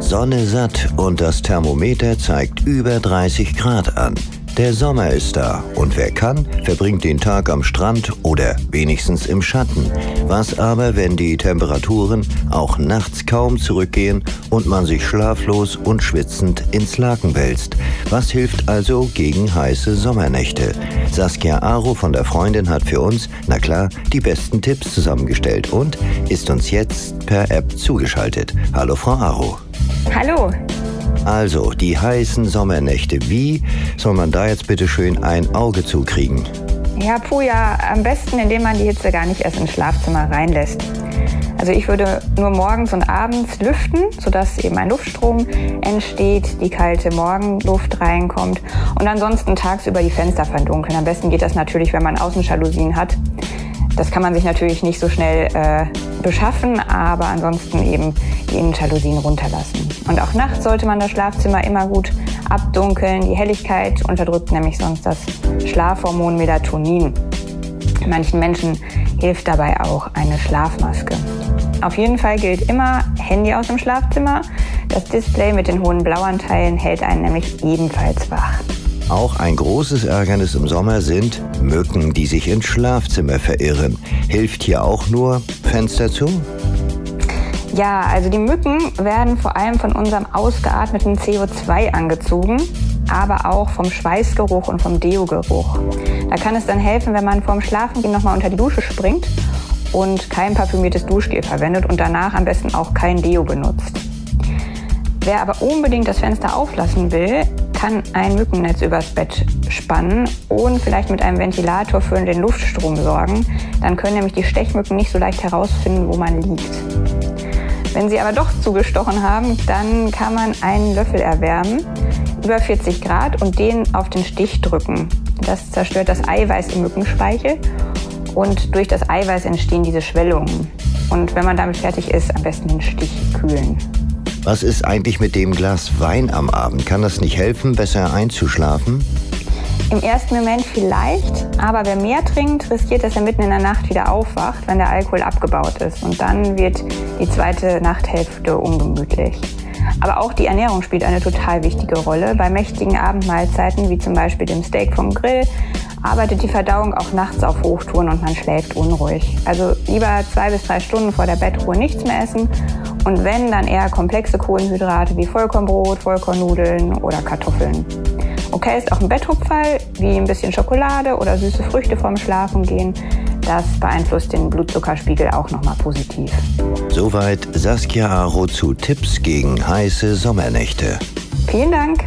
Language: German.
Sonne satt und das Thermometer zeigt über 30 Grad an. Der Sommer ist da und wer kann, verbringt den Tag am Strand oder wenigstens im Schatten. Was aber, wenn die Temperaturen auch nachts kaum zurückgehen und man sich schlaflos und schwitzend ins Laken wälzt? Was hilft also gegen heiße Sommernächte? Saskia Aro von der Freundin hat für uns, na klar, die besten Tipps zusammengestellt und ist uns jetzt per App zugeschaltet. Hallo Frau Aro. Hallo. Also, die heißen Sommernächte. Wie soll man da jetzt bitte schön ein Auge zukriegen? Ja, Puja, am besten, indem man die Hitze gar nicht erst ins Schlafzimmer reinlässt. Also ich würde nur morgens und abends lüften, sodass eben ein Luftstrom entsteht, die kalte Morgenluft reinkommt und ansonsten tagsüber die Fenster verdunkeln. Am besten geht das natürlich, wenn man Außenjalousien hat. Das kann man sich natürlich nicht so schnell äh, beschaffen, aber ansonsten eben die Innenjalousien runterlassen. Und auch nachts sollte man das Schlafzimmer immer gut abdunkeln. Die Helligkeit unterdrückt nämlich sonst das Schlafhormon Melatonin. Manchen Menschen hilft dabei auch eine Schlafmaske. Auf jeden Fall gilt immer Handy aus dem Schlafzimmer. Das Display mit den hohen Blauanteilen hält einen nämlich ebenfalls wach. Auch ein großes Ärgernis im Sommer sind Mücken, die sich ins Schlafzimmer verirren. Hilft hier auch nur Fenster zu? Ja, also die Mücken werden vor allem von unserem ausgeatmeten CO2 angezogen, aber auch vom Schweißgeruch und vom Deo-Geruch. Da kann es dann helfen, wenn man vorm Schlafengehen nochmal unter die Dusche springt und kein parfümiertes Duschgel verwendet und danach am besten auch kein Deo benutzt. Wer aber unbedingt das Fenster auflassen will, kann ein Mückennetz übers Bett spannen und vielleicht mit einem Ventilator für den Luftstrom sorgen. Dann können nämlich die Stechmücken nicht so leicht herausfinden, wo man liegt. Wenn sie aber doch zugestochen haben, dann kann man einen Löffel erwärmen, über 40 Grad, und den auf den Stich drücken. Das zerstört das Eiweiß im Mückenspeichel und durch das Eiweiß entstehen diese Schwellungen. Und wenn man damit fertig ist, am besten den Stich kühlen. Was ist eigentlich mit dem Glas Wein am Abend? Kann das nicht helfen, besser einzuschlafen? Im ersten Moment vielleicht, aber wer mehr trinkt, riskiert, dass er mitten in der Nacht wieder aufwacht, wenn der Alkohol abgebaut ist. Und dann wird die zweite Nachthälfte ungemütlich. Aber auch die Ernährung spielt eine total wichtige Rolle. Bei mächtigen Abendmahlzeiten, wie zum Beispiel dem Steak vom Grill, arbeitet die Verdauung auch nachts auf Hochtouren und man schläft unruhig. Also lieber zwei bis drei Stunden vor der Bettruhe nichts mehr essen und wenn, dann eher komplexe Kohlenhydrate wie Vollkornbrot, Vollkornnudeln oder Kartoffeln. Okay ist auch ein Betthupferl, wie ein bisschen Schokolade oder süße Früchte vorm Schlafengehen. Das beeinflusst den Blutzuckerspiegel auch nochmal positiv. Soweit Saskia Aro zu Tipps gegen heiße Sommernächte. Vielen Dank.